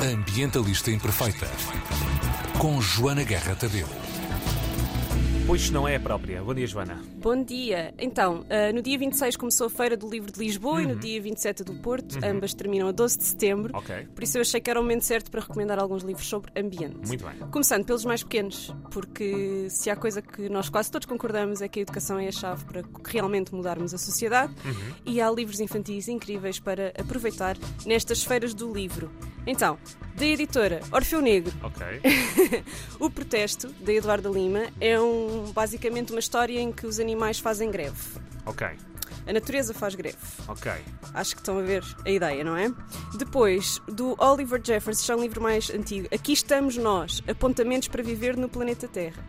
A Ambientalista Imperfeita. Com Joana Guerra Tadeu. Pois não é a própria. Bom dia, Joana. Bom dia. Então, uh, no dia 26 começou a Feira do Livro de Lisboa e no dia 27 do Porto. Ambas terminam a 12 de setembro. Ok. Por isso eu achei que era o momento certo para recomendar alguns livros sobre ambiente. Muito bem. Começando pelos mais pequenos, porque se há coisa que nós quase todos concordamos é que a educação é a chave para realmente mudarmos a sociedade e há livros infantis incríveis para aproveitar nestas feiras do livro. Então, da editora Orfeu Negro, Ok. O Protesto, da Eduarda Lima, é um, basicamente uma história em que os animais fazem greve. Ok. A natureza faz greve. Ok. Acho que estão a ver a ideia, não é? Depois, do Oliver Jeffers, já é um livro mais antigo. Aqui estamos nós, apontamentos para viver no planeta Terra.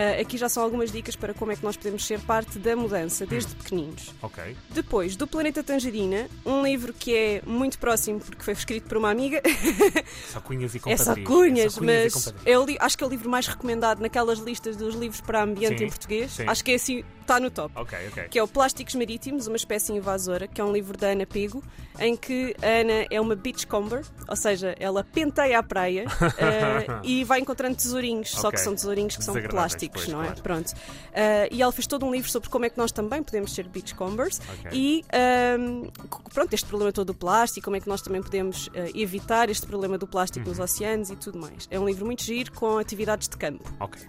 Ah, aqui já são algumas dicas para como é que nós podemos ser parte da mudança, desde pequeninos. Ok. Depois, do Planeta Tangerina, um livro que é muito próximo porque foi escrito por uma amiga. Só cunhas e É compadrias. só cunhas, só e mas é o acho que é o livro mais recomendado naquelas listas dos livros para ambiente Sim, em português. sim. Acho que é assim, está no top. Ok, ok. Que é o Plásticos Marítimos, uma espécie invasora, que é um livro da Ana Pego, em que a Ana é uma beachcomber, ou seja, ela penteia a praia eh, e vai encontrando tesourinhos, só Ok. que são tesourinhos que são Desagradáveis, plásticos, pois, não é? claro. Pronto. Eh, e ela fez todo um livro sobre como é que nós também podemos ser beachcombers Ok. e ehm, pronto, este problema todo do plástico, como é que nós também podemos eh, evitar este problema do plástico Uhum. nos oceanos e tudo mais. É um livro muito giro com atividades de campo. Ok.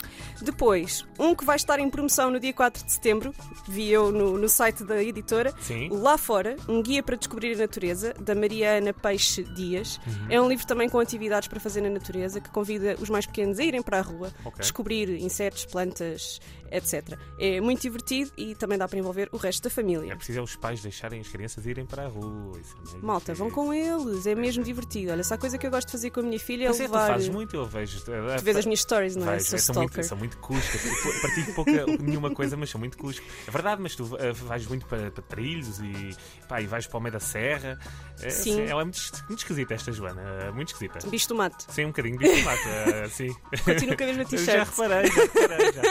Depois, um que vai estar em promoção no dia 4 de setembro, vi eu no, no site da editora, Sim. Lá Fora, um guia para descobrir a natureza, da Mariana Peixe Dias. É um livro também com atividades para fazer na natureza, que convida os mais pequenos a irem para a rua, Ok. descobrir insetos, plantas, etc. É muito divertido e também dá para envolver o resto da É família. preciso é os pais deixarem as crianças irem para a rua. É Malta, vão com eles, é mesmo divertido. Olha, se há coisa que eu gosto de fazer com a minha filha é Mas é, tu levar. fazes muito, eu vejo. Tu vês as minhas stories, não é? Sou são, muito, são muito cuscas. Partilho pouca, nenhuma coisa, mas são muito cuscas. É verdade, mas tu uh, vais muito para, para trilhos e, pá, e vais para o meio da serra. É, Sim. ela é muito, muito esquisita, esta Joana. Muito esquisita. Bicho do mato. Sim, um bocadinho de tomate, uh, sim. Continuo com a mesma t-shirt. Já reparei, já já.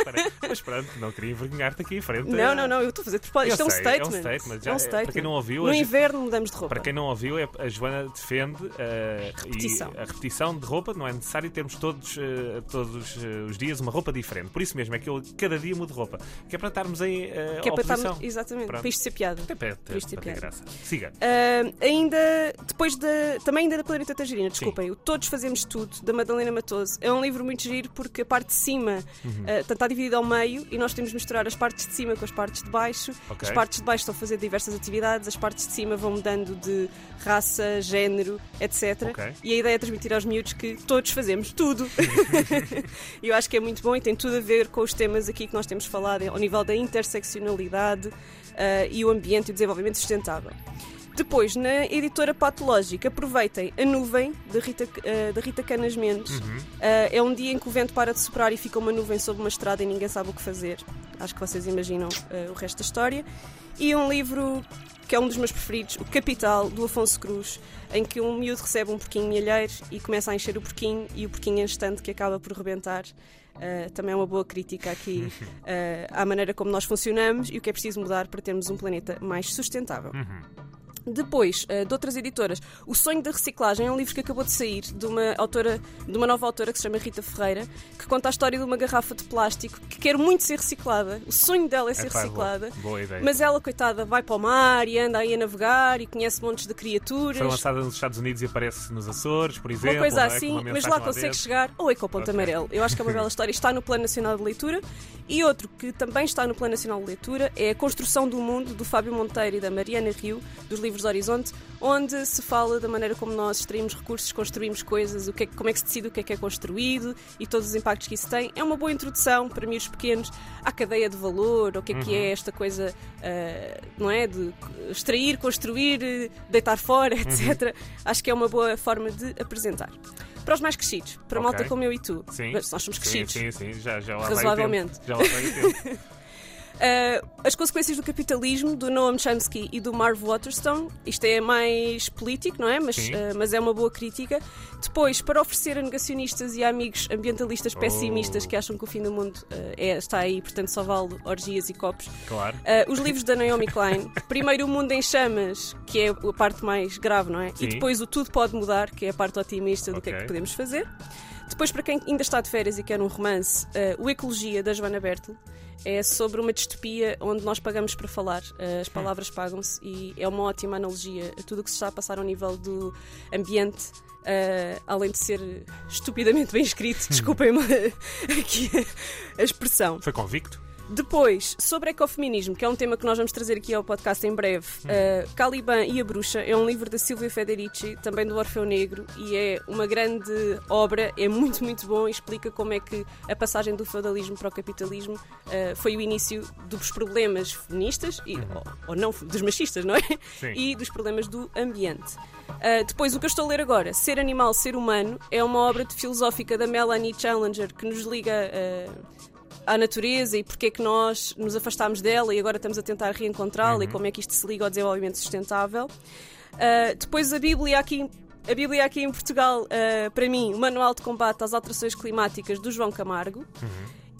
Mas pronto, não queria envergonhar-te aqui em frente. Não, não, não, eu estou a fazer propósito. Isto é um sei, statement. É um statement. Já, É um é, statement. Para quem não ouviu, No a inverno mudamos de roupa. Para quem não ouviu, é- a Joana defende uh, Repetição. e a repetição de roupa. Não é necessário termos todos, uh, todos uh, os dias uma roupa diferente. Por isso mesmo é que eu cada dia mudo de roupa. Que é para estarmos em Que é para oposição. estar. Exatamente, Pronto. para isto ser piada. Para, para, é para ter graça. Siga. Ainda, depois da. Também ainda da Planeta Tangerina, desculpem, o Todos Fazemos Tudo, da Madalena Matoso. É um livro muito giro porque a parte de cima Uhum. portanto, está dividida ao meio e nós temos de misturar as partes de cima com as partes de baixo. Ok. As partes de baixo estão a fazer diversas atividades, as partes de cima vão mudando de raça, género, etc. Ok. E a ideia é transmitir aos miúdos que todos fazemos tudo. Eu acho que é muito bom e tem tudo a ver com os temas aqui que nós temos falado ao nível da interseccionalidade ah, e o ambiente e o desenvolvimento sustentável. Depois, na editora Patológica, aproveitem A Nuvem, da Rita, ah, da Rita Canas Mendes. Ah, é um dia em que o vento para de soprar e fica uma nuvem sobre uma estrada e ninguém sabe o que fazer. Acho que vocês imaginam ah, o resto da história. E um livro que é um dos meus preferidos, O Capital, do Afonso Cruz, em que um miúdo recebe um porquinho milheiro e começa a encher o porquinho e o porquinho instante que acaba por rebentar. Ah, também é uma boa crítica aqui ah, à maneira como nós funcionamos e o que é preciso mudar para termos um planeta mais sustentável. Depois, eh, de outras editoras, O Sonho da Reciclagem é um livro que acabou de sair de uma autora, de uma nova autora que se chama Rita Ferreira, que conta a história de uma garrafa de plástico que quer muito ser reciclada. O sonho dela é ser reciclada. Boa, boa ideia. Mas ela, coitada, vai para o mar e anda aí a navegar e conhece montes de criaturas. Foi lançada nos Estados Unidos e aparece nos Açores, por exemplo. Uma coisa não é? Com assim, uma mas lá consegue chegar ou é com o ponto Ok. amarelo. Eu acho que é uma bela história. Está no Plano Nacional de Leitura. E outro que também está no Plano Nacional de Leitura é A Construção do Mundo, do Fábio Monteiro e da Mariana Rio, dos livros Horizonte, onde se fala da maneira como nós extraímos recursos, construímos coisas, o que é, como é que se decide o que é que é construído e todos os impactos que isso tem. É uma boa introdução para miúdos pequenos à cadeia de valor, o que é que é esta coisa, ah, não é? De extrair, construir, deitar fora, etc. Acho que é uma boa forma de apresentar. Para os mais crescidos, para a malta como eu e tu, Sim. nós somos Sim, crescidos. sim, sim, já, já lá vai o Razoavelmente. tempo. Já lá vai o tempo. Uh, as consequências do capitalismo, do Noam Chomsky e do Marv Waterstone. Isto é mais político, não é? Mas, uh, mas é uma boa crítica. Depois, para oferecer a negacionistas e a amigos ambientalistas pessimistas Oh. que acham que o fim do mundo uh, é, está aí, portanto só vale orgias e copos. Claro. Os livros da Naomi Klein. Primeiro, O Mundo em Chamas, que é a parte mais grave, não é? Sim. E depois, O Tudo Pode Mudar, que é a parte otimista do que é que podemos fazer. Depois, para quem ainda está de férias e quer um romance, uh, O Ecologia, da Joana Bertel. É sobre uma distopia onde nós pagamos para falar, uh, as palavras pagam-se e é uma ótima analogia a tudo o que se está a passar ao nível do ambiente, uh, além de ser estupidamente bem escrito, desculpem-me aqui a expressão. Foi convicto? Depois, sobre ecofeminismo, que é um tema que nós vamos trazer aqui ao podcast em breve, uh, Caliban e a Bruxa é um livro da Silvia Federici, também do Orfeu Negro, e é uma grande obra, é muito, muito bom e explica como é que a passagem do feudalismo para o capitalismo uh, foi o início dos problemas feministas, e, ou, ou não, dos machistas, não é? Sim. E dos problemas do ambiente. Uh, depois, o que eu estou a ler agora, Ser Animal, Ser Humano, é uma obra filosófica da Melanie Challenger que nos liga. À natureza e porque é que nós nos afastámos dela e agora estamos a tentar reencontrá-la e como é que isto se liga ao desenvolvimento sustentável. Uh, depois a Bíblia aqui. A Bíblia aqui em Portugal, uh, para mim, o Manual de Combate às Alterações Climáticas do João Camargo.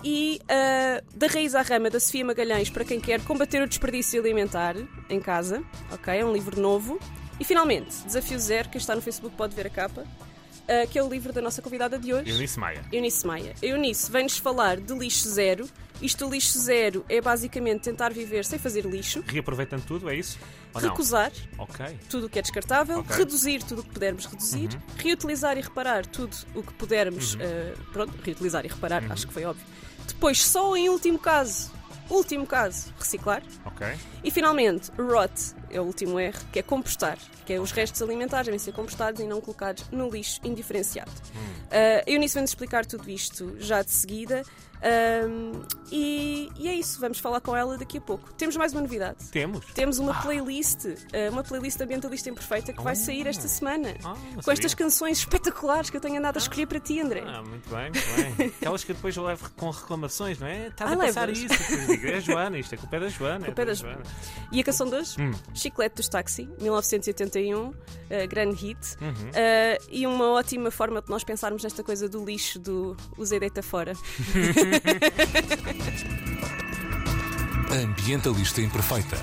E uh, Da Raiz à Rama, da Sofia Magalhães, para quem quer combater o desperdício alimentar em casa. Ok, é um livro novo. E finalmente, Desafio Zero, quem está no Facebook pode ver a capa, uh, que é o livro da nossa convidada de hoje. Eunice Maia. Eunice Maia. Eunice vem-nos falar de lixo zero. Isto lixo zero é basicamente tentar viver sem fazer lixo, Reaproveitando tudo, é isso? Ou recusar Ok. tudo o que é descartável, Ok. reduzir tudo o que pudermos reduzir, reutilizar e reparar tudo o que pudermos. eh, pronto, reutilizar e reparar, acho que foi óbvio. Depois, só em último caso, último caso, reciclar. Ok. E finalmente, rot, é o último R, que é compostar, que é os restos alimentares devem ser compostados e não colocados no lixo indiferenciado. Uh, a Eunice vem-nos explicar tudo isto já de seguida. Um, e, e é isso, vamos falar com ela daqui a pouco. Temos mais uma novidade. Temos. Temos uma playlist, uh, uma playlist ambientalista imperfeita que vai sair esta semana. Ah, com sabia. estas canções espetaculares que eu tenho andado a escolher para ti, André. Ah, muito bem, muito bem. Aquelas que depois eu levo com reclamações, não é? Estás Ah, a passar levas? isso. Digo, É a Joana, isto é culpa da Joana. Culpa é da Joana. E a canção de hoje? Hum. Chiclete dos Táxi, 1981, uh, grande hit. Uhum. Uh, e uma ótima forma de nós pensarmos nesta coisa do lixo, do usei deita fora. Ambientalista Imperfeita.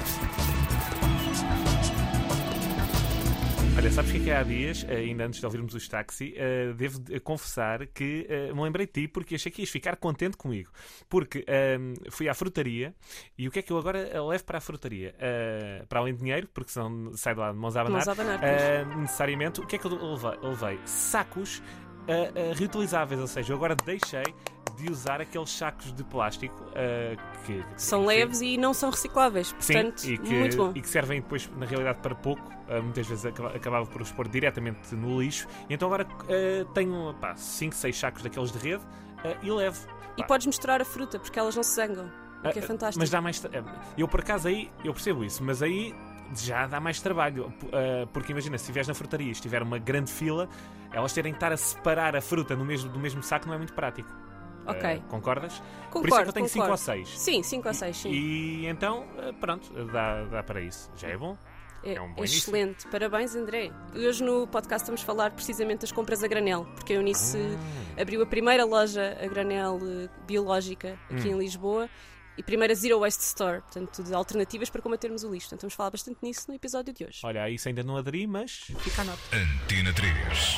Olha, sabes que é que há dias, ainda antes de ouvirmos os táxi, eh, devo de- confessar que eh, me lembrei de ti porque achei que ias ficar contente comigo. Porque ehm, fui à frutaria e o que é que eu agora eh, levo para a frutaria? Eh, para além de dinheiro, porque senão sai de lá de mãos a abanar, Mãos a abanar, eh, necessariamente, o que é que eu levei? Eu levei sacos eh, eh, reutilizáveis, ou seja, eu agora deixei de usar aqueles sacos de plástico eh, que São leves e não são recicláveis, portanto, Sim, e que, muito bom. e que servem depois, na realidade, para pouco. Ah, muitas vezes acaba- acabava por os pôr diretamente no lixo. E então agora ah, tenho 5, 6 sacos daqueles de rede e levo. E Pá, podes misturar a fruta, porque elas não se zangam, o que é fantástico. Mas dá mais. Eu, por acaso, aí, eu percebo isso, mas aí já dá mais trabalho. Porque imagina, se estiveres na frutaria e estiver uma grande fila, elas terem que estar a separar a fruta no mesmo, do mesmo saco não é muito prático. Ok. Ah, concordas? Concordo, por isso é que eu tenho 5 concordo. ou 6. Sim, 5 ou 6, sim. E então, ah, pronto, dá, dá para isso. Já é bom. é um bom início. excelente, parabéns André. Hoje no podcast vamos falar precisamente das compras a granel, porque a Eunice Ah. abriu a primeira loja a granel eh, biológica aqui Hum. em Lisboa e primeira Zero Waste Store, portanto, de alternativas para combatermos o lixo. Portanto, vamos falar bastante nisso no episódio de hoje. Olha, a isso ainda não aderi, mas fica a nota. Antena 3.